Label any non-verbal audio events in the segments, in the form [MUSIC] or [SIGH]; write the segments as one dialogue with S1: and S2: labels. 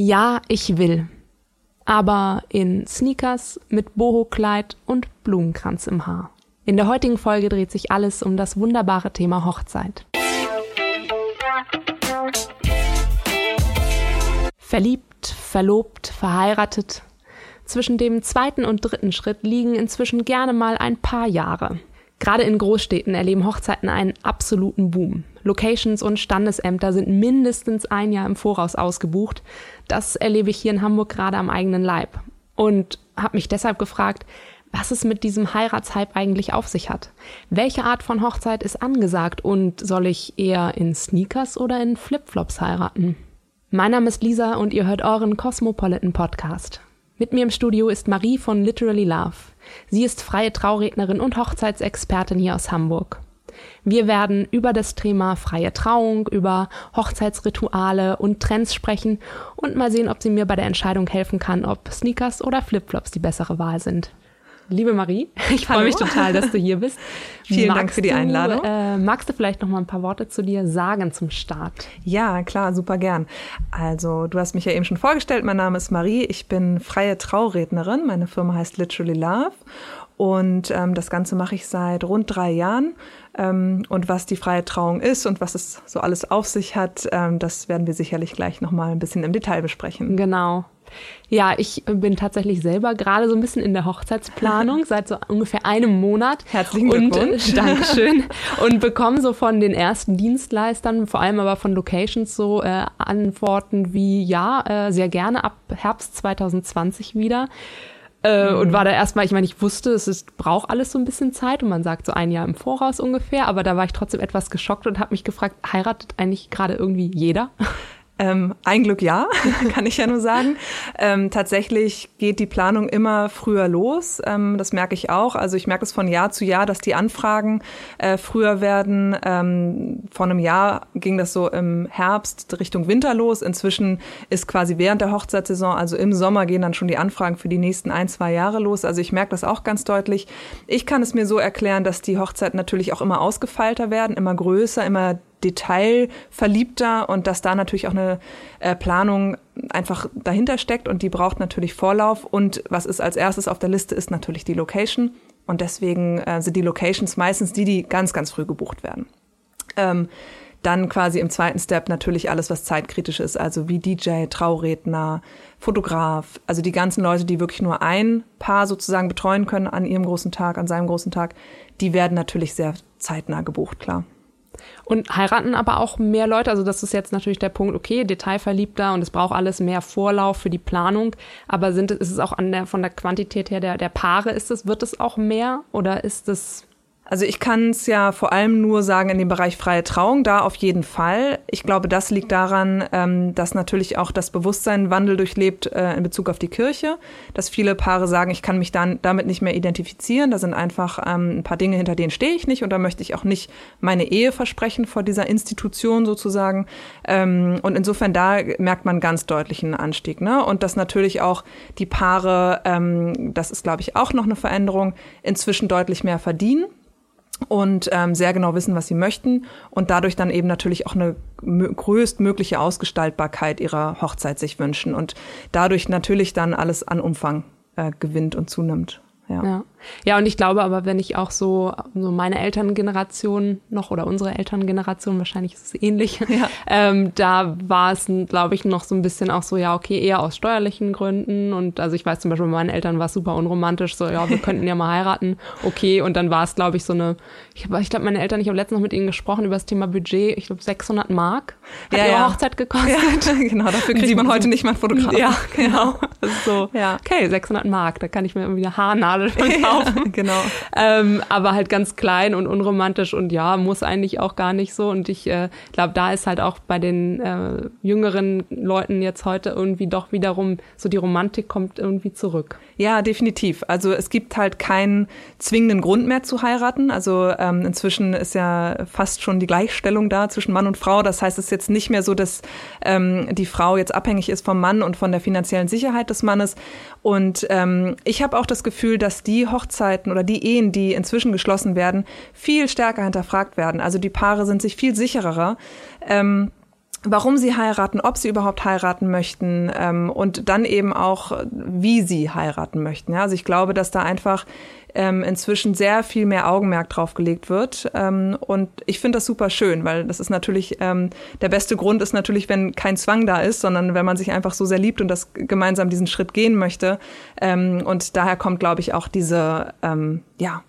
S1: Ja, ich will. Aber in Sneakers mit Boho-Kleid und Blumenkranz im Haar. In der heutigen Folge dreht sich alles um das wunderbare Thema Hochzeit. Verliebt, verlobt, verheiratet. Zwischen dem zweiten und dritten Schritt liegen inzwischen gerne mal ein paar Jahre. Gerade in Großstädten erleben Hochzeiten einen absoluten Boom. Locations und Standesämter sind mindestens ein Jahr im Voraus ausgebucht. Das erlebe ich hier in Hamburg gerade am eigenen Leib. Und habe mich deshalb gefragt, was es mit diesem Heiratshype eigentlich auf sich hat. Welche Art von Hochzeit ist angesagt und soll ich eher in Sneakers oder in Flipflops heiraten? Mein Name ist Lisa und ihr hört euren Cosmopolitan Podcast. Mit mir im Studio ist Marie von Literally Love. Sie ist freie Traurednerin und Hochzeitsexpertin hier aus Hamburg. Wir werden über das Thema freie Trauung, über Hochzeitsrituale und Trends sprechen und mal sehen, ob sie mir bei der Entscheidung helfen kann, ob Sneakers oder Flipflops die bessere Wahl sind. Liebe Marie, [LAUGHS] ich freue mich total, dass du hier bist. [LAUGHS]
S2: Vielen magst Dank für die Einladung.
S1: Du, äh, magst du vielleicht noch mal ein paar Worte zu dir sagen zum Start?
S2: Ja, klar, super gern. Also, du hast mich ja eben schon vorgestellt. Mein Name ist Marie. Ich bin freie Traurednerin. Meine Firma heißt Literally Love. Und ähm, das Ganze mache ich seit rund drei Jahren. Ähm, und was die freie Trauung ist und was es so alles auf sich hat, ähm, das werden wir sicherlich gleich noch mal ein bisschen im Detail besprechen.
S1: Genau. Ja, ich bin tatsächlich selber gerade so ein bisschen in der Hochzeitsplanung [LAUGHS] seit so ungefähr einem Monat.
S2: Herzlichen Glückwunsch.
S1: Und, äh, Dankeschön. [LAUGHS] und bekomme so von den ersten Dienstleistern, vor allem aber von Locations so äh, Antworten wie ja, äh, sehr gerne ab Herbst 2020 wieder. Äh, mhm. Und war da erstmal, ich meine, ich wusste, es ist, braucht alles so ein bisschen Zeit und man sagt so ein Jahr im Voraus ungefähr, aber da war ich trotzdem etwas geschockt und habe mich gefragt, heiratet eigentlich gerade irgendwie jeder?
S2: Ähm, ein Glück ja, [LAUGHS] kann ich ja nur sagen. Ähm, tatsächlich geht die Planung immer früher los. Ähm, das merke ich auch. Also ich merke es von Jahr zu Jahr, dass die Anfragen äh, früher werden. Ähm, vor einem Jahr ging das so im Herbst Richtung Winter los. Inzwischen ist quasi während der Hochzeitssaison, also im Sommer, gehen dann schon die Anfragen für die nächsten ein, zwei Jahre los. Also ich merke das auch ganz deutlich. Ich kann es mir so erklären, dass die Hochzeiten natürlich auch immer ausgefeilter werden, immer größer, immer detailverliebter und dass da natürlich auch eine äh, Planung einfach dahinter steckt und die braucht natürlich Vorlauf. Und was ist als erstes auf der Liste, ist natürlich die Location. Und deswegen äh, sind die Locations meistens die, die ganz, ganz früh gebucht werden. Ähm, dann quasi im zweiten Step natürlich alles, was zeitkritisch ist, also wie DJ, Trauredner, Fotograf, also die ganzen Leute, die wirklich nur ein Paar sozusagen betreuen können an ihrem großen Tag, an seinem großen Tag, die werden natürlich sehr zeitnah gebucht, klar.
S1: Und heiraten aber auch mehr Leute. Also das ist jetzt natürlich der Punkt, okay, detailverliebter und es braucht alles mehr Vorlauf für die Planung. Aber sind, ist es auch an der, von der Quantität her der, der Paare, ist es, wird es auch mehr oder ist es
S2: also ich kann es ja vor allem nur sagen in dem Bereich freie Trauung, da auf jeden Fall. Ich glaube, das liegt daran, ähm, dass natürlich auch das Bewusstsein Wandel durchlebt äh, in Bezug auf die Kirche, dass viele Paare sagen, ich kann mich dann damit nicht mehr identifizieren. Da sind einfach ähm, ein paar Dinge, hinter denen stehe ich nicht und da möchte ich auch nicht meine Ehe versprechen vor dieser Institution sozusagen. Ähm, und insofern da merkt man ganz deutlich einen Anstieg. Ne? Und dass natürlich auch die Paare, ähm, das ist glaube ich auch noch eine Veränderung, inzwischen deutlich mehr verdienen und ähm, sehr genau wissen, was sie möchten und dadurch dann eben natürlich auch eine größtmögliche Ausgestaltbarkeit ihrer Hochzeit sich wünschen und dadurch natürlich dann alles an Umfang äh, gewinnt und zunimmt.
S1: Ja. ja. Ja, und ich glaube aber, wenn ich auch so, so meine Elterngeneration noch oder unsere Elterngeneration, wahrscheinlich ist es ähnlich, [LAUGHS] ja. ähm, da war es, glaube ich, noch so ein bisschen auch so, ja, okay, eher aus steuerlichen Gründen. Und also ich weiß zum Beispiel, bei meinen Eltern war es super unromantisch, so, ja, wir könnten ja mal heiraten, okay. Und dann war es, glaube ich, so eine, ich, ich glaube, meine Eltern, ich habe letztens noch mit ihnen gesprochen über das Thema Budget, ich glaube 600 Mark hat ja, ihre ja. Hochzeit gekostet. Ja, [LAUGHS]
S2: genau, dafür kriegt man heute nicht mal einen Fotografen.
S1: Ja, [LAUGHS] genau. Ist so, ja. okay, 600 Mark, da kann ich mir irgendwie eine Haarnadel von
S2: kaufen. [LAUGHS] genau.
S1: Ähm, aber halt ganz klein und unromantisch und ja, muss eigentlich auch gar nicht so. Und ich äh, glaube, da ist halt auch bei den äh, jüngeren Leuten jetzt heute irgendwie doch wiederum so die Romantik kommt irgendwie zurück.
S2: Ja, definitiv. Also es gibt halt keinen zwingenden Grund mehr zu heiraten. Also ähm, inzwischen ist ja fast schon die Gleichstellung da zwischen Mann und Frau. Das heißt, es ist jetzt nicht mehr so, dass ähm, die Frau jetzt abhängig ist vom Mann und von der finanziellen Sicherheit des Mannes. Und ähm, ich habe auch das Gefühl, dass die Hochzeiten oder die Ehen, die inzwischen geschlossen werden, viel stärker hinterfragt werden. Also die Paare sind sich viel sicherer. Ähm, warum sie heiraten, ob sie überhaupt heiraten möchten ähm, und dann eben auch, wie sie heiraten möchten. Ja, also ich glaube, dass da einfach ähm, inzwischen sehr viel mehr Augenmerk drauf gelegt wird. Ähm, und ich finde das super schön, weil das ist natürlich, ähm, der beste Grund ist natürlich, wenn kein Zwang da ist, sondern wenn man sich einfach so sehr liebt und das gemeinsam diesen Schritt gehen möchte. Ähm, und daher kommt, glaube ich, auch diese, ähm, ja,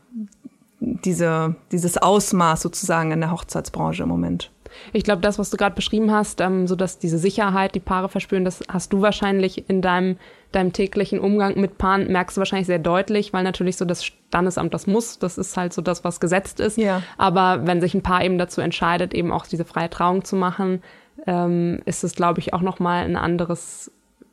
S2: diese, dieses Ausmaß sozusagen in der Hochzeitsbranche im Moment.
S1: Ich glaube, das, was du gerade beschrieben hast, ähm, so dass diese Sicherheit, die Paare verspüren, das hast du wahrscheinlich in deinem, deinem täglichen Umgang mit Paaren, merkst du wahrscheinlich sehr deutlich, weil natürlich so das Standesamt das muss, das ist halt so das, was gesetzt ist.
S2: Ja.
S1: Aber wenn sich ein Paar eben dazu entscheidet, eben auch diese freie Trauung zu machen, ähm, ist es, glaube ich, auch nochmal ein anderes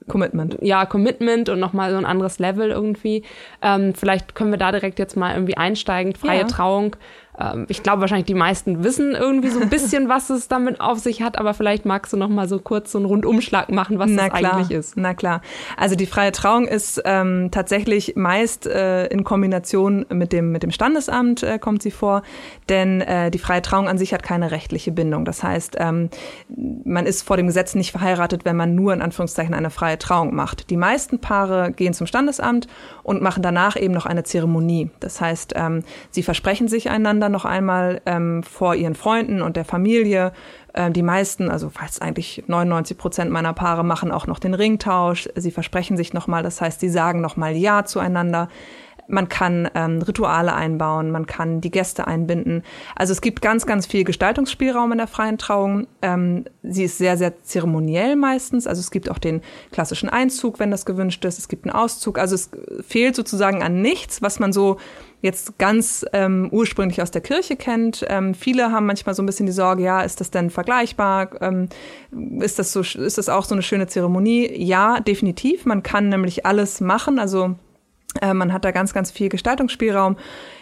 S2: Commitment.
S1: Ja, Commitment und nochmal so ein anderes Level irgendwie. Ähm, vielleicht können wir da direkt jetzt mal irgendwie einsteigen. Freie ja. Trauung ähm, ich glaube wahrscheinlich die meisten wissen irgendwie so ein bisschen, [LAUGHS] was es damit auf sich hat, aber vielleicht magst du noch mal so kurz so einen Rundumschlag machen, was
S2: Na
S1: das
S2: klar.
S1: eigentlich ist.
S2: Na klar. Also die freie Trauung ist ähm, tatsächlich meist äh, in Kombination mit dem mit dem Standesamt äh, kommt sie vor, denn äh, die freie Trauung an sich hat keine rechtliche Bindung. Das heißt, ähm, man ist vor dem Gesetz nicht verheiratet, wenn man nur in Anführungszeichen eine freie Trauung macht. Die meisten Paare gehen zum Standesamt und machen danach eben noch eine Zeremonie. Das heißt, ähm, sie versprechen sich einander dann noch einmal ähm, vor ihren Freunden und der Familie. Ähm, die meisten, also fast eigentlich 99 Prozent meiner Paare machen auch noch den Ringtausch. Sie versprechen sich nochmal, das heißt, sie sagen nochmal Ja zueinander. Man kann ähm, Rituale einbauen, man kann die Gäste einbinden. Also es gibt ganz, ganz viel Gestaltungsspielraum in der freien Trauung. Ähm, sie ist sehr, sehr zeremoniell meistens. Also es gibt auch den klassischen Einzug, wenn das gewünscht ist. Es gibt einen Auszug. Also es fehlt sozusagen an nichts, was man so jetzt ganz ähm, ursprünglich aus der Kirche kennt. Ähm, viele haben manchmal so ein bisschen die Sorge, ja, ist das denn vergleichbar? Ähm, ist das so, ist das auch so eine schöne Zeremonie? Ja, definitiv. Man kann nämlich alles machen. Also äh, man hat da ganz, ganz viel Gestaltungsspielraum.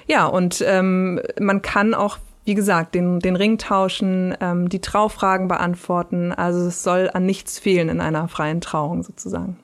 S2: Ja, und ähm, man kann auch wie gesagt, den, den Ring tauschen, ähm, die Traufragen beantworten. Also es soll an nichts fehlen in einer freien Trauung sozusagen.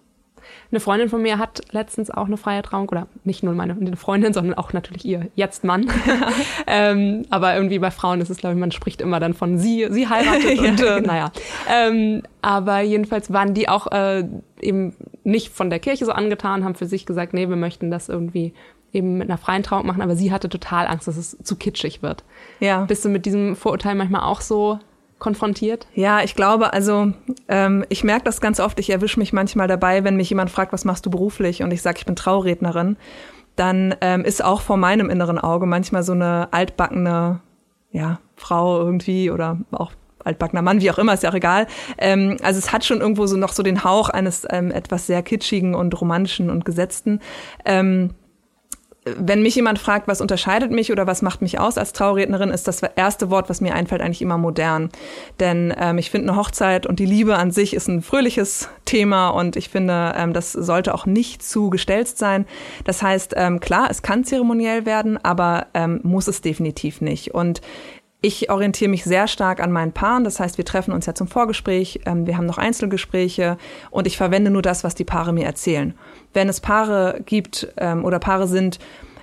S1: Eine Freundin von mir hat letztens auch eine freie Trauung, oder nicht nur meine Freundin, sondern auch natürlich ihr jetzt Mann. [LAUGHS] ähm, aber irgendwie bei Frauen ist es, glaube ich, man spricht immer dann von sie, sie heiratet [LAUGHS] ja, und äh, genau. naja. Ähm, aber jedenfalls waren die auch äh, eben nicht von der Kirche so angetan, haben für sich gesagt, nee, wir möchten das irgendwie eben mit einer freien Trauung machen, aber sie hatte total Angst, dass es zu kitschig wird. Ja. Bist du mit diesem Vorurteil manchmal auch so konfrontiert?
S2: Ja, ich glaube, also ähm, ich merke das ganz oft. Ich erwische mich manchmal dabei, wenn mich jemand fragt, was machst du beruflich? Und ich sage, ich bin Traurednerin. Dann ähm, ist auch vor meinem inneren Auge manchmal so eine altbackene ja, Frau irgendwie oder auch altbackener Mann, wie auch immer, ist ja auch egal. Ähm, also es hat schon irgendwo so noch so den Hauch eines ähm, etwas sehr kitschigen und romantischen und gesetzten. Ähm, wenn mich jemand fragt, was unterscheidet mich oder was macht mich aus als Traurednerin, ist das erste Wort, was mir einfällt, eigentlich immer modern. Denn ähm, ich finde, eine Hochzeit und die Liebe an sich ist ein fröhliches Thema und ich finde, ähm, das sollte auch nicht zu gestelzt sein. Das heißt, ähm, klar, es kann zeremoniell werden, aber ähm, muss es definitiv nicht. Und ich orientiere mich sehr stark an meinen Paaren. Das heißt, wir treffen uns ja zum Vorgespräch, ähm, wir haben noch Einzelgespräche und ich verwende nur das, was die Paare mir erzählen. Wenn es Paare gibt ähm, oder Paare sind,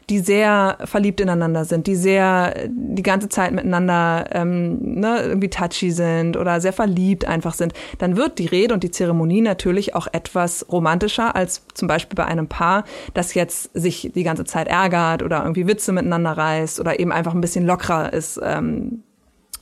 S2: die sehr verliebt ineinander sind, die sehr die ganze Zeit miteinander ähm, ne, irgendwie touchy sind oder sehr verliebt einfach sind, dann wird die Rede und die Zeremonie natürlich auch etwas romantischer als zum Beispiel bei einem Paar, das jetzt sich die ganze Zeit ärgert oder irgendwie Witze miteinander reißt oder eben einfach ein bisschen lockerer ist ähm,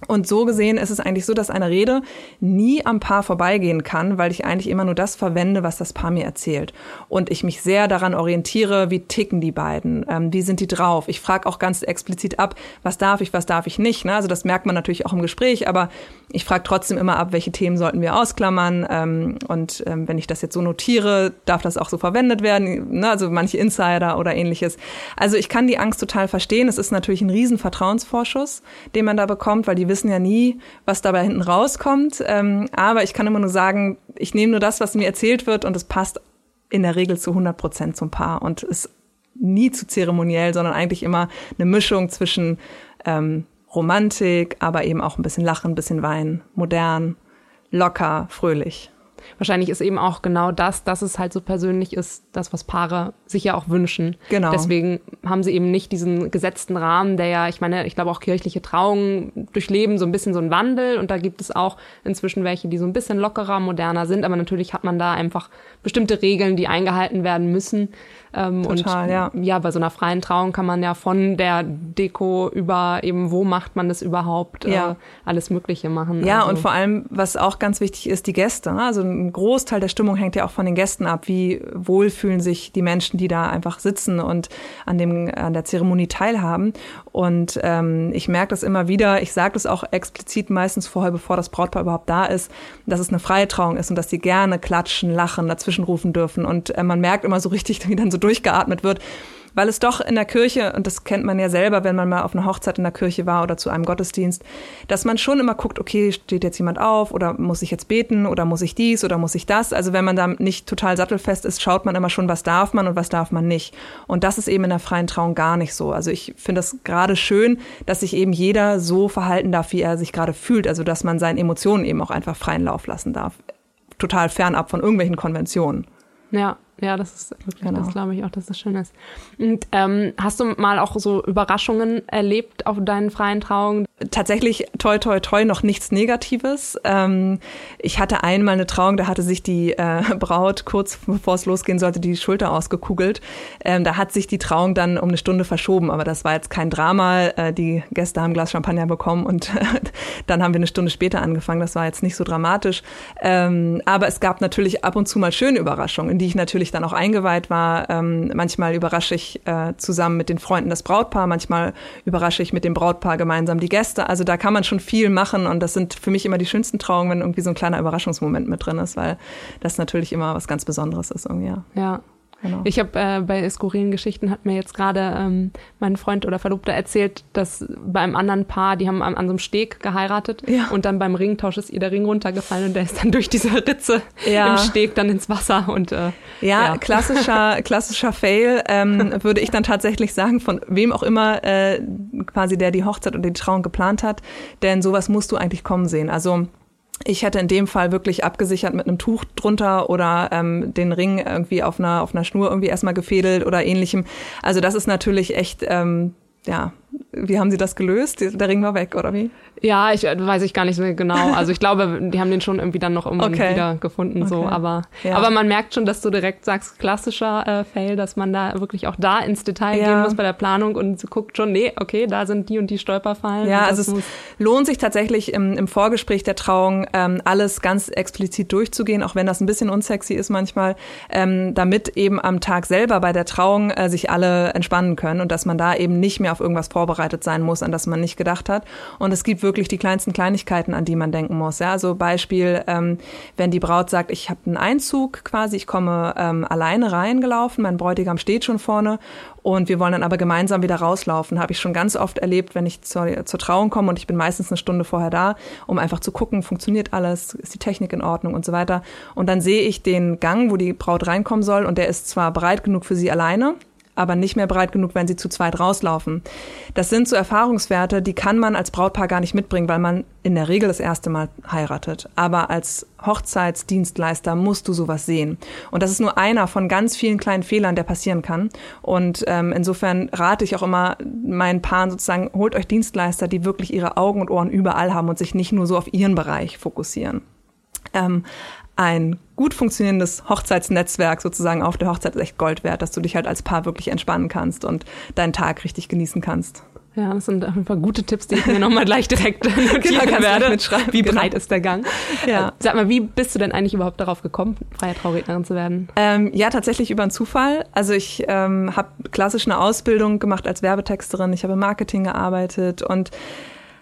S2: und so gesehen ist es eigentlich so, dass eine Rede nie am Paar vorbeigehen kann, weil ich eigentlich immer nur das verwende, was das Paar mir erzählt. Und ich mich sehr daran orientiere, wie ticken die beiden, ähm, wie sind die drauf. Ich frage auch ganz explizit ab, was darf ich, was darf ich nicht. Ne? Also das merkt man natürlich auch im Gespräch, aber ich frage trotzdem immer ab, welche Themen sollten wir ausklammern. Ähm, und ähm, wenn ich das jetzt so notiere, darf das auch so verwendet werden. Ne? Also manche Insider oder ähnliches. Also ich kann die Angst total verstehen. Es ist natürlich ein riesen Vertrauensvorschuss, den man da bekommt, weil die wissen ja nie, was dabei hinten rauskommt. Ähm, aber ich kann immer nur sagen, ich nehme nur das, was mir erzählt wird und es passt in der Regel zu 100 Prozent zum Paar und ist nie zu zeremoniell, sondern eigentlich immer eine Mischung zwischen ähm, Romantik, aber eben auch ein bisschen Lachen, ein bisschen Weinen, modern, locker, fröhlich.
S1: Wahrscheinlich ist eben auch genau das, dass es halt so persönlich ist, das, was Paare sich ja auch wünschen.
S2: Genau.
S1: Deswegen haben sie eben nicht diesen gesetzten Rahmen, der ja, ich meine, ich glaube auch kirchliche Trauungen durchleben so ein bisschen so einen Wandel und da gibt es auch inzwischen welche, die so ein bisschen lockerer, moderner sind, aber natürlich hat man da einfach bestimmte Regeln, die eingehalten werden müssen. Ähm,
S2: Total,
S1: und
S2: ja.
S1: ja, bei so einer freien Trauung kann man ja von der Deko über eben, wo macht man das überhaupt,
S2: Ja.
S1: äh, alles Mögliche machen.
S2: Ja,
S1: Also-
S2: und vor allem, was auch ganz wichtig ist, die Gäste. ne? Also ein Großteil der Stimmung hängt ja auch von den Gästen ab. Wie wohl fühlen sich die Menschen, die da einfach sitzen und an, dem, an der Zeremonie teilhaben. Und ähm, ich merke das immer wieder, ich sage das auch explizit meistens vorher, bevor das Brautpaar überhaupt da ist, dass es eine freie Trauung ist und dass die gerne klatschen, lachen, dazwischen rufen dürfen. Und äh, man merkt immer so richtig, [LAUGHS] wie dann so durchgeatmet wird. Weil es doch in der Kirche, und das kennt man ja selber, wenn man mal auf einer Hochzeit in der Kirche war oder zu einem Gottesdienst, dass man schon immer guckt, okay, steht jetzt jemand auf oder muss ich jetzt beten oder muss ich dies oder muss ich das? Also wenn man da nicht total sattelfest ist, schaut man immer schon, was darf man und was darf man nicht. Und das ist eben in der freien Trauung gar nicht so. Also ich finde das gerade schön, dass sich eben jeder so verhalten darf, wie er sich gerade fühlt. Also dass man seinen Emotionen eben auch einfach freien Lauf lassen darf. Total fernab von irgendwelchen Konventionen.
S1: Ja, ja, das ist wirklich,
S2: Genau.
S1: das glaube ich auch, dass das schön ist. Und ähm, hast du mal auch so Überraschungen erlebt auf deinen freien Trauungen?
S2: tatsächlich toi toi toi noch nichts Negatives. Ähm, ich hatte einmal eine Trauung, da hatte sich die äh, [LAUGHS] Braut kurz bevor es losgehen sollte die Schulter ausgekugelt. Ähm, da hat sich die Trauung dann um eine Stunde verschoben, aber das war jetzt kein Drama. Äh, die Gäste haben ein Glas Champagner bekommen und [LAUGHS] dann haben wir eine Stunde später angefangen. Das war jetzt nicht so dramatisch. Ähm, aber es gab natürlich ab und zu mal schöne Überraschungen, in die ich natürlich dann auch eingeweiht war. Ähm, manchmal überrasche ich äh, zusammen mit den Freunden das Brautpaar, manchmal überrasche ich mit dem Brautpaar gemeinsam die Gäste. Also da kann man schon viel machen und das sind für mich immer die schönsten Trauungen, wenn irgendwie so ein kleiner Überraschungsmoment mit drin ist, weil das natürlich immer was ganz Besonderes ist irgendwie. Ja.
S1: Ja.
S2: Genau.
S1: Ich habe äh, bei skurrilen Geschichten hat mir jetzt gerade ähm, mein Freund oder Verlobter erzählt, dass bei einem anderen Paar, die haben an, an so einem Steg geheiratet
S2: Ja.
S1: und dann beim Ringtausch ist ihr der Ring runtergefallen und der ist dann durch diese Ritze
S2: Ja.
S1: im Steg dann ins Wasser und äh,
S2: Ja,
S1: Ja.
S2: klassischer, [LAUGHS] klassischer Fail, ähm, würde ich dann tatsächlich sagen, von wem auch immer äh, quasi der die Hochzeit oder die Trauung geplant hat. Denn sowas musst du eigentlich kommen sehen. Also ich hätte in dem Fall wirklich abgesichert mit einem Tuch drunter oder ähm, den Ring irgendwie auf einer, auf einer Schnur irgendwie erstmal gefädelt oder ähnlichem. Also das ist natürlich echt, ähm, ja, wie haben Sie das gelöst? Der Ring war weg, oder wie?
S1: Ja, ich äh, weiß ich gar nicht so genau. Also ich glaube, die haben den schon irgendwie dann noch irgendwie
S2: Okay.
S1: wieder gefunden. So,
S2: Okay.
S1: aber,
S2: Ja.
S1: aber man merkt schon, dass du direkt sagst, klassischer äh, Fail, dass man da wirklich auch da ins Detail
S2: Ja.
S1: gehen muss bei der Planung und guckt schon, nee, okay, da sind die und die Stolperfallen.
S2: Ja, also es lohnt sich tatsächlich im, im Vorgespräch der Trauung ähm, alles ganz explizit durchzugehen, auch wenn das ein bisschen unsexy ist manchmal, ähm, damit eben am Tag selber bei der Trauung äh, sich alle entspannen können und dass man da eben nicht mehr auf irgendwas vorbereitet sein muss, an das man nicht gedacht hat. Und es gibt wirklich die kleinsten Kleinigkeiten, an die man denken muss. Ja, also Beispiel, ähm, wenn die Braut sagt, ich habe einen Einzug quasi, ich komme ähm, alleine reingelaufen, mein Bräutigam steht schon vorne und wir wollen dann aber gemeinsam wieder rauslaufen. Habe ich schon ganz oft erlebt, wenn ich zur, zur Trauung komme und ich bin meistens eine Stunde vorher da, um einfach zu gucken, funktioniert alles, ist die Technik in Ordnung und so weiter. Und dann sehe ich den Gang, wo die Braut reinkommen soll und der ist zwar breit genug für sie alleine, aber nicht mehr breit genug, wenn sie zu zweit rauslaufen. Das sind so Erfahrungswerte, die kann man als Brautpaar gar nicht mitbringen, weil man in der Regel das erste Mal heiratet. Aber als Hochzeitsdienstleister musst du sowas sehen. Und das ist nur einer von ganz vielen kleinen Fehlern, der passieren kann. Und ähm, insofern rate ich auch immer meinen Paaren sozusagen, holt euch Dienstleister, die wirklich ihre Augen und Ohren überall haben und sich nicht nur so auf ihren Bereich fokussieren. Ähm, ein gut funktionierendes Hochzeitsnetzwerk sozusagen auf der Hochzeit ist echt Gold wert, dass du dich halt als Paar wirklich entspannen kannst und deinen Tag richtig genießen kannst.
S1: Ja, das sind auf jeden Fall gute Tipps, die ich mir [LAUGHS] nochmal gleich direkt [LAUGHS] notieren
S2: gleich
S1: werde.
S2: mitschreiben,
S1: Wie
S2: genau.
S1: breit ist der Gang?
S2: Ja.
S1: Äh, Sag mal, wie bist du denn eigentlich überhaupt darauf gekommen, freie Traurednerin zu werden?
S2: Ähm, ja, tatsächlich über einen Zufall. Also ich ähm, habe klassisch eine Ausbildung gemacht als Werbetexterin. Ich habe im Marketing gearbeitet und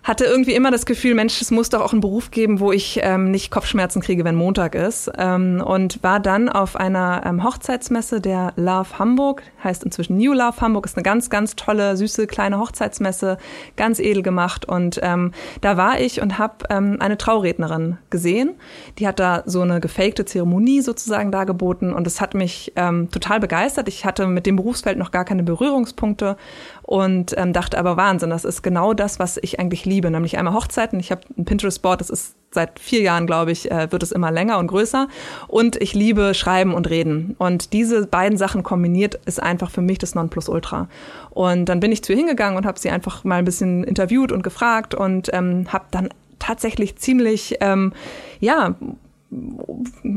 S2: hatte irgendwie immer das Gefühl, Mensch, es muss doch auch einen Beruf geben, wo ich ähm, nicht Kopfschmerzen kriege, wenn Montag ist. Ähm, und war dann auf einer ähm, Hochzeitsmesse der Love Hamburg, heißt inzwischen New Love Hamburg, ist eine ganz, ganz tolle, süße, kleine Hochzeitsmesse, ganz edel gemacht. Und ähm, da war ich und habe ähm, eine Traurednerin gesehen. Die hat da so eine gefakte Zeremonie sozusagen dargeboten und es hat mich ähm, total begeistert. Ich hatte mit dem Berufsfeld noch gar keine Berührungspunkte und ähm, dachte aber Wahnsinn, das ist genau das, was ich eigentlich liebe nämlich einmal Hochzeiten. Ich habe ein Pinterest-Board, das ist seit vier Jahren, glaube ich, äh, wird es immer länger und größer. Und ich liebe Schreiben und Reden. Und diese beiden Sachen kombiniert ist einfach für mich das Nonplusultra. Und dann bin ich zu ihr hingegangen und habe sie einfach mal ein bisschen interviewt und gefragt und ähm, habe dann tatsächlich ziemlich, ähm, ja,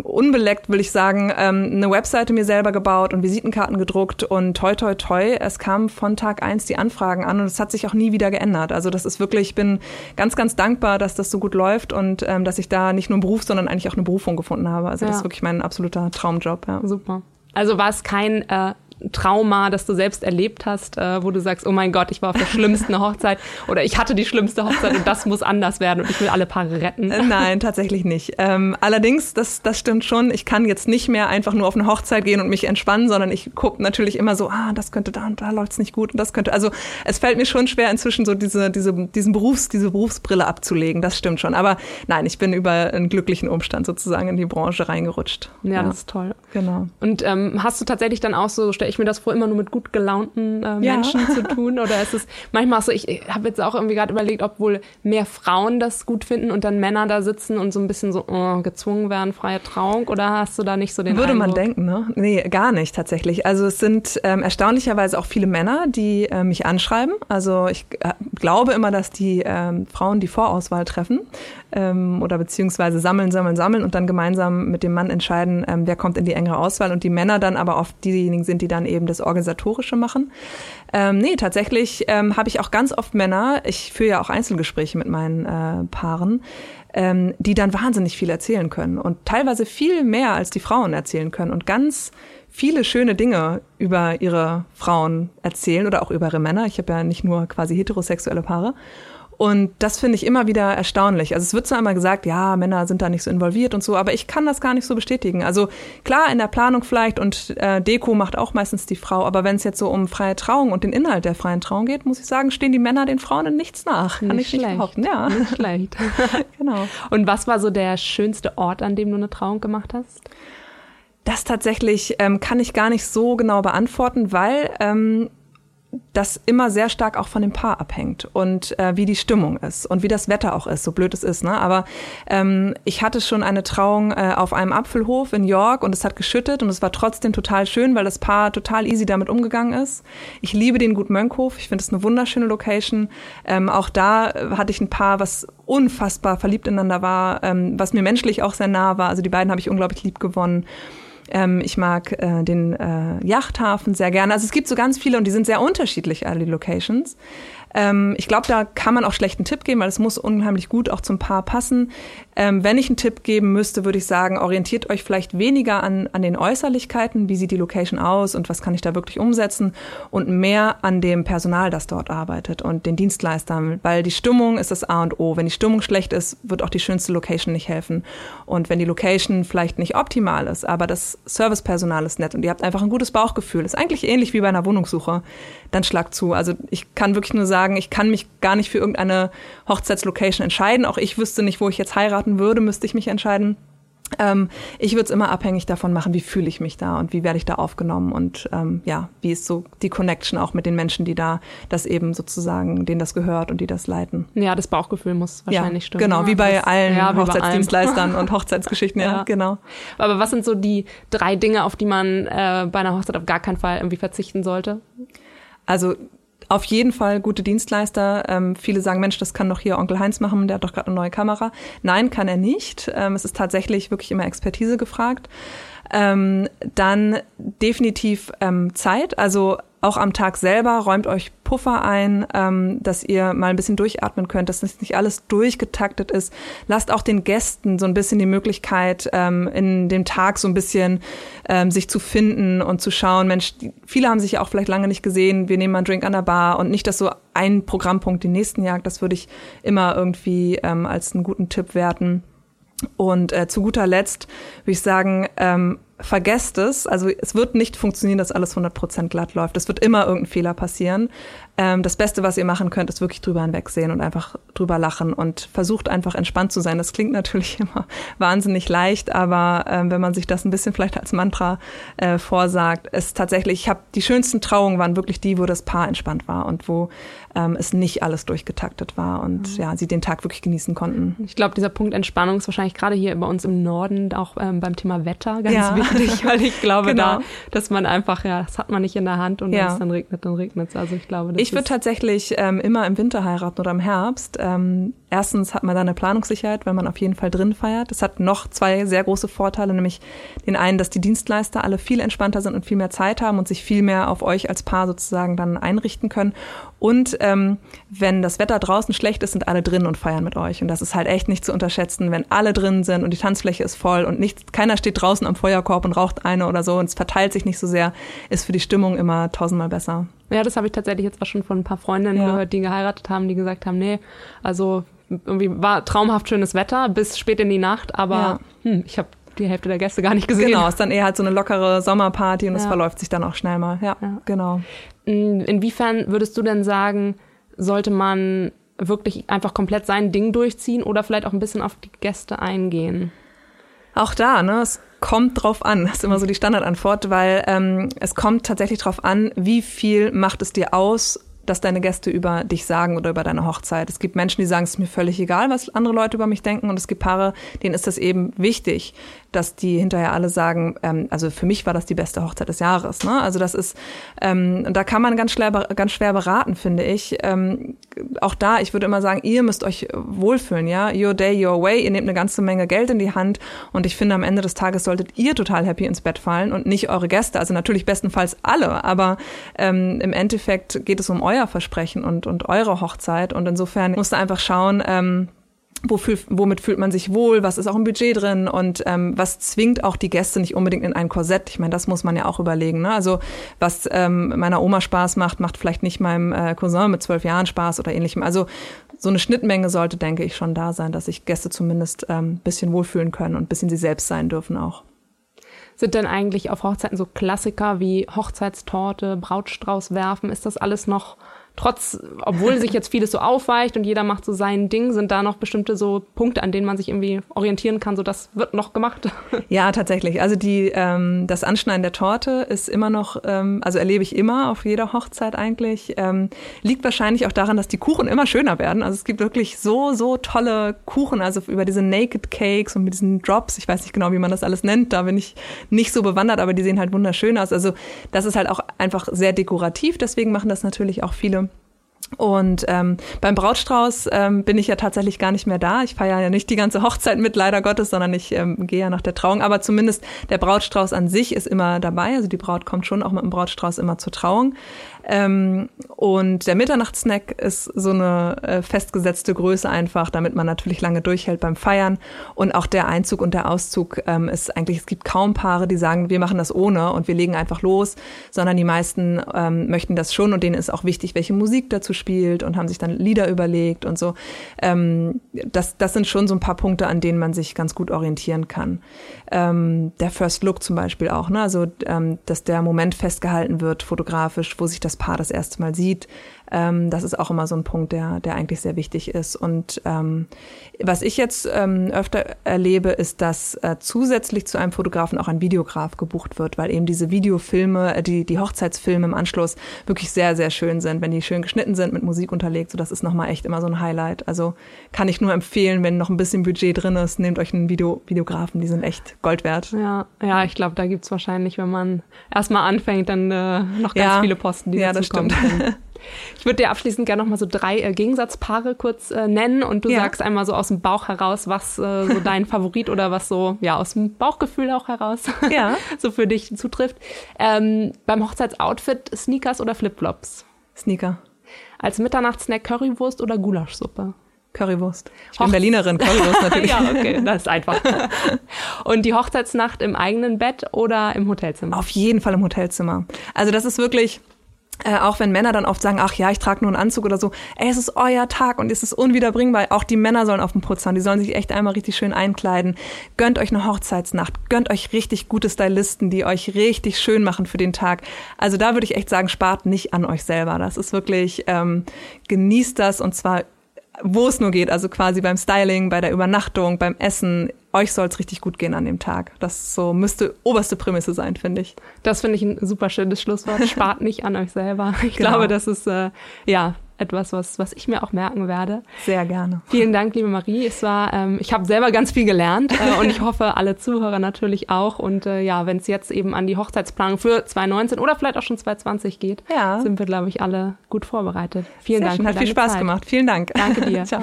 S2: unbeleckt, will ich sagen, ähm, eine Webseite mir selber gebaut und Visitenkarten gedruckt und toi toi toi, es kam von Tag eins die Anfragen an und es hat sich auch nie wieder geändert. Also das ist wirklich, ich bin ganz, ganz dankbar, dass das so gut läuft und ähm, dass ich da nicht nur einen Beruf, sondern eigentlich auch eine Berufung gefunden habe. Also ja. das ist wirklich mein absoluter Traumjob. Ja.
S1: Super. Also war es kein äh, Trauma, das du selbst erlebt hast, äh, wo du sagst, oh mein Gott, ich war auf der schlimmsten [LAUGHS] Hochzeit oder ich hatte die schlimmste Hochzeit und das muss anders werden und ich will alle Paare retten?
S2: Äh, nein, tatsächlich nicht. Ähm, allerdings, das, das stimmt schon, ich kann jetzt nicht mehr einfach nur auf eine Hochzeit gehen und mich entspannen, sondern ich gucke natürlich immer so, ah, das könnte da und da läuft's nicht gut und das könnte, also es fällt mir schon schwer inzwischen so diese, diese, diesen Berufs, diese Berufsbrille abzulegen, das stimmt schon. Aber nein, ich bin über einen glücklichen Umstand sozusagen in die Branche reingerutscht.
S1: Ja, ja. das ist toll.
S2: Genau.
S1: Und ähm, hast du tatsächlich dann auch so, stelle ich mir das vor, immer nur mit gut gelaunten äh, Menschen ja. zu tun? [LAUGHS] Oder ist es manchmal so, ich, ich habe jetzt auch irgendwie gerade überlegt, ob wohl mehr Frauen das gut finden und dann Männer da sitzen und so ein bisschen so oh, gezwungen werden, freie Trauung? Oder hast du da nicht so den
S2: Würde
S1: Eindruck?
S2: man denken, ne? Nee, gar nicht tatsächlich. Also es sind ähm, erstaunlicherweise auch viele Männer, die äh, mich anschreiben. Also ich äh, glaube immer, dass die ähm, Frauen die Vorauswahl treffen ähm, oder beziehungsweise sammeln, sammeln, sammeln und dann gemeinsam mit dem Mann entscheiden, ähm, wer kommt in die engere Auswahl und die Männer dann aber oft diejenigen sind, die dann eben das Organisatorische machen. Ähm, nee, tatsächlich ähm, habe ich auch ganz oft Männer, ich führe ja auch Einzelgespräche mit meinen äh, Paaren, ähm, die dann wahnsinnig viel erzählen können und teilweise viel mehr als die Frauen erzählen können und ganz viele schöne Dinge über ihre Frauen erzählen oder auch über ihre Männer. Ich habe ja nicht nur quasi heterosexuelle Paare. Und das finde ich immer wieder erstaunlich. Also es wird zwar immer gesagt, ja, Männer sind da nicht so involviert und so, aber ich kann das gar nicht so bestätigen. Also klar, in der Planung vielleicht und äh, Deko macht auch meistens die Frau, aber wenn es jetzt so um freie Trauung und den Inhalt der freien Trauung geht, muss ich sagen, stehen die Männer den Frauen in nichts nach.
S1: Kann nicht ich schlecht. nicht behaupten.
S2: Ja.
S1: Nicht schlecht. [LAUGHS] genau. Und was war so der schönste Ort, an dem du eine Trauung gemacht hast?
S2: Das tatsächlich ähm, kann ich gar nicht so genau beantworten, weil ähm, das immer sehr stark auch von dem Paar abhängt und äh, wie die Stimmung ist und wie das Wetter auch ist, so blöd es ist. Ne? Aber ähm, ich hatte schon eine Trauung äh, auf einem Apfelhof in York und es hat geschüttet und es war trotzdem total schön, weil das Paar total easy damit umgegangen ist. Ich liebe den Gut Mönkhof, ich finde es eine wunderschöne Location. Ähm, auch da hatte ich ein Paar, was unfassbar verliebt ineinander war, ähm, was mir menschlich auch sehr nah war. Also die beiden habe ich unglaublich lieb gewonnen. Ähm, ich mag äh, den äh, Yachthafen sehr gerne. Also es gibt so ganz viele und die sind sehr unterschiedlich, alle Locations. Ähm, ich glaube, da kann man auch schlechten Tipp geben, weil es muss unheimlich gut auch zum Paar passen. Ähm, wenn ich einen Tipp geben müsste, würde ich sagen, orientiert euch vielleicht weniger an, an den Äußerlichkeiten, wie sieht die Location aus und was kann ich da wirklich umsetzen und mehr an dem Personal, das dort arbeitet und den Dienstleistern, weil die Stimmung ist das A und O. Wenn die Stimmung schlecht ist, wird auch die schönste Location nicht helfen. Und wenn die Location vielleicht nicht optimal ist, aber das Servicepersonal ist nett und ihr habt einfach ein gutes Bauchgefühl, ist eigentlich ähnlich wie bei einer Wohnungssuche, dann schlag zu. Also ich kann wirklich nur sagen, ich kann mich gar nicht für irgendeine Hochzeitslocation entscheiden. Auch ich wüsste nicht, wo ich jetzt heiraten würde, müsste ich mich entscheiden. Ähm, ich würde es immer abhängig davon machen, wie fühle ich mich da und wie werde ich da aufgenommen und ähm, ja, wie ist so die Connection auch mit den Menschen, die da das eben sozusagen, denen das gehört und die das leiten.
S1: Ja, das Bauchgefühl muss wahrscheinlich
S2: ja,
S1: stimmen.
S2: Genau, wie bei allen ja, Hochzeitsdienstleistern und Hochzeitsgeschichten, [LAUGHS] ja, ja, genau.
S1: Aber was sind so die drei Dinge, auf die man äh, bei einer Hochzeit auf gar keinen Fall irgendwie verzichten sollte?
S2: Also auf jeden Fall gute Dienstleister. Ähm, viele sagen, Mensch, das kann doch hier Onkel Heinz machen, der hat doch gerade eine neue Kamera. Nein, kann er nicht. Ähm, es ist tatsächlich wirklich immer Expertise gefragt. Ähm, dann definitiv ähm, Zeit. Also auch am Tag selber räumt euch Puffer ein, ähm, dass ihr mal ein bisschen durchatmen könnt, dass das nicht alles durchgetaktet ist. Lasst auch den Gästen so ein bisschen die Möglichkeit, ähm, in dem Tag so ein bisschen ähm, sich zu finden und zu schauen, Mensch, viele haben sich ja auch vielleicht lange nicht gesehen, wir nehmen mal einen Drink an der Bar und nicht, dass so ein Programmpunkt den nächsten jagt. Das würde ich immer irgendwie ähm, als einen guten Tipp werten. Und äh, zu guter Letzt würde ich sagen, ähm, vergesst es. Also es wird nicht funktionieren, dass alles 100% glatt läuft. Es wird immer irgendein Fehler passieren. Ähm, das Beste, was ihr machen könnt, ist wirklich drüber hinwegsehen und einfach drüber lachen und versucht einfach entspannt zu sein. Das klingt natürlich [LAUGHS] immer wahnsinnig leicht, aber ähm, wenn man sich das ein bisschen vielleicht als Mantra äh, vorsagt, ist tatsächlich, ich habe die schönsten Trauungen waren wirklich die, wo das Paar entspannt war und wo ähm, es nicht alles durchgetaktet war und mhm. ja, sie den Tag wirklich genießen konnten.
S1: Ich glaube, dieser Punkt Entspannung ist wahrscheinlich gerade hier bei uns im Norden auch ähm, beim Thema Wetter ganz ja. [LAUGHS] wichtig, weil ich glaube genau. da, dass man einfach, ja, das hat man nicht in der Hand und ja. wenn es dann regnet, dann regnet es. Also ich glaube,
S2: ich würde tatsächlich ähm, immer im Winter heiraten oder im Herbst. Ähm, erstens hat man da eine Planungssicherheit, wenn man auf jeden Fall drin feiert. Es hat noch zwei sehr große Vorteile, nämlich den einen, dass die Dienstleister alle viel entspannter sind und viel mehr Zeit haben und sich viel mehr auf euch als Paar sozusagen dann einrichten können. Und ähm, wenn das Wetter draußen schlecht ist, sind alle drin und feiern mit euch. Und das ist halt echt nicht zu unterschätzen, wenn alle drin sind und die Tanzfläche ist voll und nicht, keiner steht draußen am Feuerkorb und raucht eine oder so und es verteilt sich nicht so sehr, ist für die Stimmung immer tausendmal besser.
S1: Ja, das habe ich tatsächlich jetzt auch schon von ein paar Freundinnen ja. gehört, die geheiratet haben, die gesagt haben, nee, also irgendwie war traumhaft schönes Wetter bis spät in die Nacht, aber ja. hm, ich habe die Hälfte der Gäste gar nicht gesehen.
S2: Genau, ist dann eher halt so eine lockere Sommerparty und es verläuft sich dann auch schnell mal. Ja, ja, genau.
S1: Inwiefern würdest du denn sagen, sollte man wirklich einfach komplett sein Ding durchziehen oder vielleicht auch ein bisschen auf die Gäste eingehen?
S2: Auch da, ne, es kommt drauf an. [LAUGHS] Das ist immer so die Standardantwort, weil ähm, es kommt tatsächlich drauf an, wie viel macht es dir aus, dass deine Gäste über dich sagen oder über deine Hochzeit. Es gibt Menschen, die sagen, es ist mir völlig egal, was andere Leute über mich denken. Und es gibt Paare, denen ist das eben wichtig, dass die hinterher alle sagen, ähm, also für mich war das die beste Hochzeit des Jahres. Ne? Also das ist, ähm, da kann man ganz schwer, ganz schwer beraten, finde ich. Ähm, auch da, ich würde immer sagen, ihr müsst euch wohlfühlen, ja. Your day, your way. Ihr nehmt eine ganze Menge Geld in die Hand. Und ich finde, am Ende des Tages solltet ihr total happy ins Bett fallen und nicht eure Gäste. Also natürlich bestenfalls alle, aber ähm, im Endeffekt geht es um euer Versprechen und, und eure Hochzeit. Und insofern musst du einfach schauen, ähm, Wofür, womit fühlt man sich wohl, was ist auch im Budget drin und ähm, was zwingt auch die Gäste nicht unbedingt in ein Korsett. Ich meine, das muss man ja auch überlegen. Ne? Also was ähm, meiner Oma Spaß macht, macht vielleicht nicht meinem äh, Cousin mit zwölf Jahren Spaß oder ähnlichem. Also so eine Schnittmenge sollte, denke ich, schon da sein, dass sich Gäste zumindest ähm, bisschen wohlfühlen können und ein bisschen sie selbst sein dürfen auch.
S1: Sind denn eigentlich auf Hochzeiten so Klassiker wie Hochzeitstorte, Brautstrauß werfen? Ist das alles noch trotz, obwohl sich jetzt vieles so aufweicht und jeder macht so sein Ding, sind da noch bestimmte so Punkte, an denen man sich irgendwie orientieren kann, so das wird noch gemacht? [LAUGHS]
S2: Ja, tatsächlich. Also die, ähm, das Anschneiden der Torte ist immer noch, ähm, also erlebe ich immer auf jeder Hochzeit eigentlich. Ähm, liegt wahrscheinlich auch daran, dass die Kuchen immer schöner werden. Also es gibt wirklich so, so tolle Kuchen, also über diese Naked Cakes und mit diesen Drops. Ich weiß nicht genau, wie man das alles nennt. Da bin ich nicht so bewandert, aber die sehen halt wunderschön aus. Also das ist halt auch einfach sehr dekorativ. Deswegen machen das natürlich auch viele und ähm, beim Brautstrauß ähm, bin ich ja tatsächlich gar nicht mehr da. Ich feiere ja nicht die ganze [LAUGHS] Hochzeit mit, leider Gottes, sondern ich ähm, gehe ja nach der Trauung. Aber zumindest der Brautstrauß an sich ist immer dabei. Also die Braut kommt schon auch mit dem Brautstrauß immer zur Trauung. Ähm, und der Mitternachtssnack ist so eine äh, festgesetzte Größe einfach, damit man natürlich lange durchhält beim Feiern. Und auch der Einzug und der Auszug ähm, ist eigentlich, es gibt kaum Paare, die sagen, wir machen das ohne und wir legen einfach los, sondern die meisten ähm, möchten das schon und denen ist auch wichtig, welche Musik dazu spielt und haben sich dann Lieder überlegt und so. Ähm, das, das sind schon so ein paar Punkte, an denen man sich ganz gut orientieren kann. Ähm, der First Look zum Beispiel auch, ne? also ähm, dass der Moment festgehalten wird, fotografisch, wo sich das Paar das erste Mal sieht. Ähm, das ist auch immer so ein Punkt, der, der eigentlich sehr wichtig ist. Und ähm, was ich jetzt ähm, öfter erlebe, ist, dass äh, zusätzlich zu einem Fotografen auch ein Videograf gebucht wird, weil eben diese Videofilme, äh, die, die Hochzeitsfilme im Anschluss wirklich sehr, sehr schön sind, wenn die schön geschnitten sind, mit Musik unterlegt. So, das ist nochmal echt immer so ein Highlight. Also kann ich nur empfehlen, wenn noch ein bisschen Budget drin ist, nehmt euch einen Video, Videografen, die sind echt Gold wert.
S1: Ja, ja, ich glaube, da gibt's wahrscheinlich, wenn man erstmal anfängt, dann äh, noch ganz ja, viele Posten, die
S2: ja, das stimmt. [LAUGHS]
S1: Ich würde dir abschließend gerne noch mal so drei äh, Gegensatzpaare kurz äh, nennen und du ja. sagst einmal so aus dem Bauch heraus, was äh, so dein [LAUGHS] Favorit oder was so ja aus dem Bauchgefühl auch heraus [LAUGHS] ja. so für dich zutrifft. Ähm, beim Hochzeitsoutfit Sneakers oder Flipflops?
S2: Sneaker.
S1: Als Mitternachtssnack Currywurst oder Gulaschsuppe?
S2: Currywurst. Ich bin Berlinerin, Currywurst natürlich.
S1: ja, okay, das ist einfach. Und die Hochzeitsnacht im eigenen Bett oder im Hotelzimmer?
S2: Auf jeden Fall im Hotelzimmer. Also das ist wirklich, Äh, auch wenn Männer dann oft sagen, ach ja, ich trage nur einen Anzug oder so, ey, es ist euer Tag und es ist unwiederbringbar. Auch die Männer sollen auf den Putz hauen, die sollen sich echt einmal richtig schön einkleiden. Gönnt euch eine Hochzeitsnacht, gönnt euch richtig gute Stylisten, die euch richtig schön machen für den Tag. Also da würde ich echt sagen, spart nicht an euch selber. Das ist wirklich, ähm, genießt das und zwar wo es nur geht, also quasi beim Styling, bei der Übernachtung, beim Essen. Euch soll es richtig gut gehen an dem Tag. Das so müsste oberste Prämisse sein, finde ich.
S1: Das finde ich ein super schönes Schlusswort. [LAUGHS] Spart nicht an euch selber. Ich genau. glaube, das ist äh, ja etwas, was, was ich mir auch merken werde.
S2: Sehr gerne.
S1: Vielen Dank, liebe Marie. Es war, ähm, ich habe selber ganz viel gelernt äh, und ich [LAUGHS] hoffe, alle Zuhörer natürlich auch. Und äh, ja, wenn es jetzt eben an die Hochzeitsplanung für 2019 oder vielleicht auch schon 2020 geht, ja. sind wir, glaube ich, alle gut vorbereitet.
S2: Vielen Sehr Dank. Schön. Hat viel Spaß Zeit. gemacht. Vielen Dank.
S1: Danke dir. [LAUGHS] Ciao.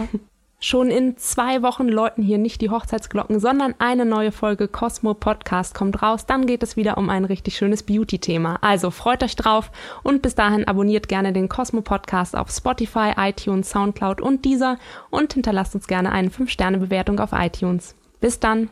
S1: Schon in zwei Wochen läuten hier nicht die Hochzeitsglocken, sondern eine neue Folge Cosmo Podcast kommt raus. Dann geht es wieder um ein richtig schönes Beauty-Thema. Also freut euch drauf und bis dahin abonniert gerne den Cosmo Podcast auf Spotify, iTunes, Soundcloud und dieser und hinterlasst uns gerne eine 5-Sterne-Bewertung auf iTunes. Bis dann!